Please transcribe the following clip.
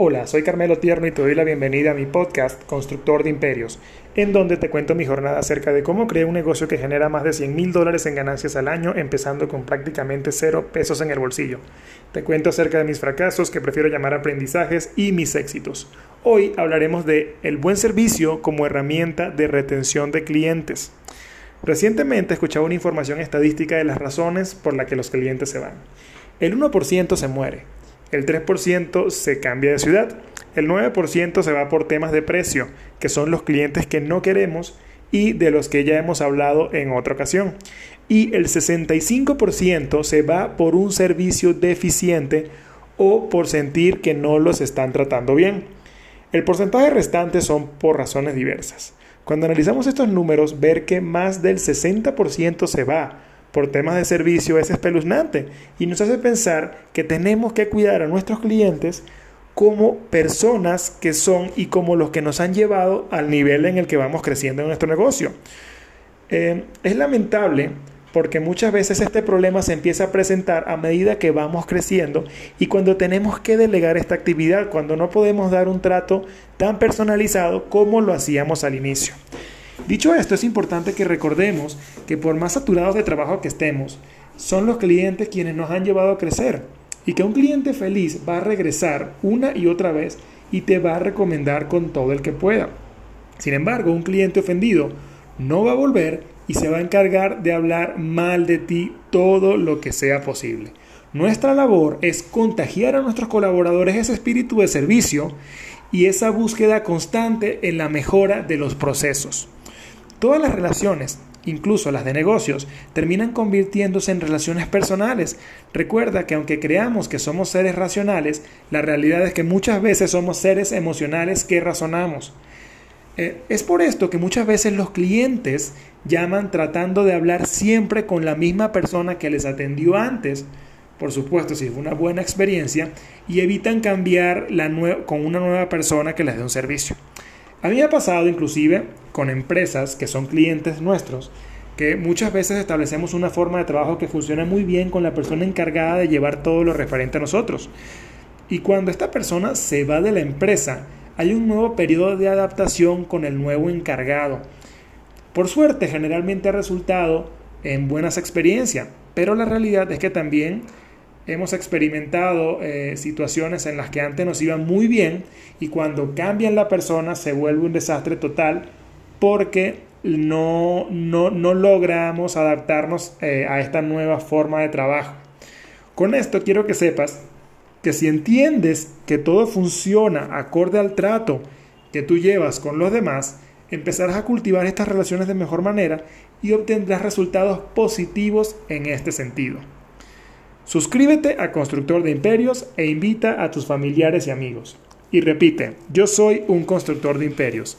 Hola, soy Carmelo Tierno y te doy la bienvenida a mi podcast Constructor de Imperios, en donde te cuento mi jornada acerca de cómo creé un negocio que genera más de 100 mil dólares en ganancias al año, empezando con prácticamente cero pesos en el bolsillo. Te cuento acerca de mis fracasos, que prefiero llamar aprendizajes, y mis éxitos. Hoy hablaremos de el buen servicio como herramienta de retención de clientes. Recientemente escuchaba una información estadística de las razones por las que los clientes se van. El 1% se muere, el 3% se cambia de ciudad, el 9% se va por temas de precio, que son los clientes que no queremos y de los que ya hemos hablado en otra ocasión. Y el 65% se va por un servicio deficiente o por sentir que no los están tratando bien. El porcentaje restante son por razones diversas. Cuando analizamos estos números, ver que más del 60% se va por temas de servicio es espeluznante y nos hace pensar que tenemos que cuidar a nuestros clientes como personas que son y como los que nos han llevado al nivel en el que vamos creciendo en nuestro negocio. Eh, es lamentable porque muchas veces este problema se empieza a presentar a medida que vamos creciendo y cuando tenemos que delegar esta actividad, cuando no podemos dar un trato tan personalizado como lo hacíamos al inicio. Dicho esto, es importante que recordemos que por más saturados de trabajo que estemos, son los clientes quienes nos han llevado a crecer y que un cliente feliz va a regresar una y otra vez y te va a recomendar con todo el que pueda. Sin embargo, un cliente ofendido no va a volver y se va a encargar de hablar mal de ti todo lo que sea posible. Nuestra labor es contagiar a nuestros colaboradores ese espíritu de servicio y esa búsqueda constante en la mejora de los procesos. Todas las relaciones, incluso las de negocios, terminan convirtiéndose en relaciones personales. Recuerda que aunque creamos que somos seres racionales, la realidad es que muchas veces somos seres emocionales que razonamos. Eh, es por esto que muchas veces los clientes llaman tratando de hablar siempre con la misma persona que les atendió antes, por supuesto si fue una buena experiencia, y evitan cambiar con una nueva persona que les dé un servicio. A pasado inclusive con empresas que son clientes nuestros, que muchas veces establecemos una forma de trabajo que funciona muy bien con la persona encargada de llevar todo lo referente a nosotros. Y cuando esta persona se va de la empresa, hay un nuevo periodo de adaptación con el nuevo encargado. Por suerte, generalmente ha resultado en buenas experiencias, pero la realidad es que también hemos experimentado eh, situaciones en las que antes nos iba muy bien y cuando cambian la persona se vuelve un desastre total porque no, no, logramos adaptarnos eh, a esta nueva forma de trabajo. Con esto quiero que sepas que si entiendes que todo funciona acorde al trato que tú llevas con los demás, empezarás a cultivar estas relaciones de mejor manera y obtendrás resultados positivos en este sentido. Suscríbete a Constructor de Imperios e invita a tus familiares y amigos. Y repite, yo soy un constructor de imperios.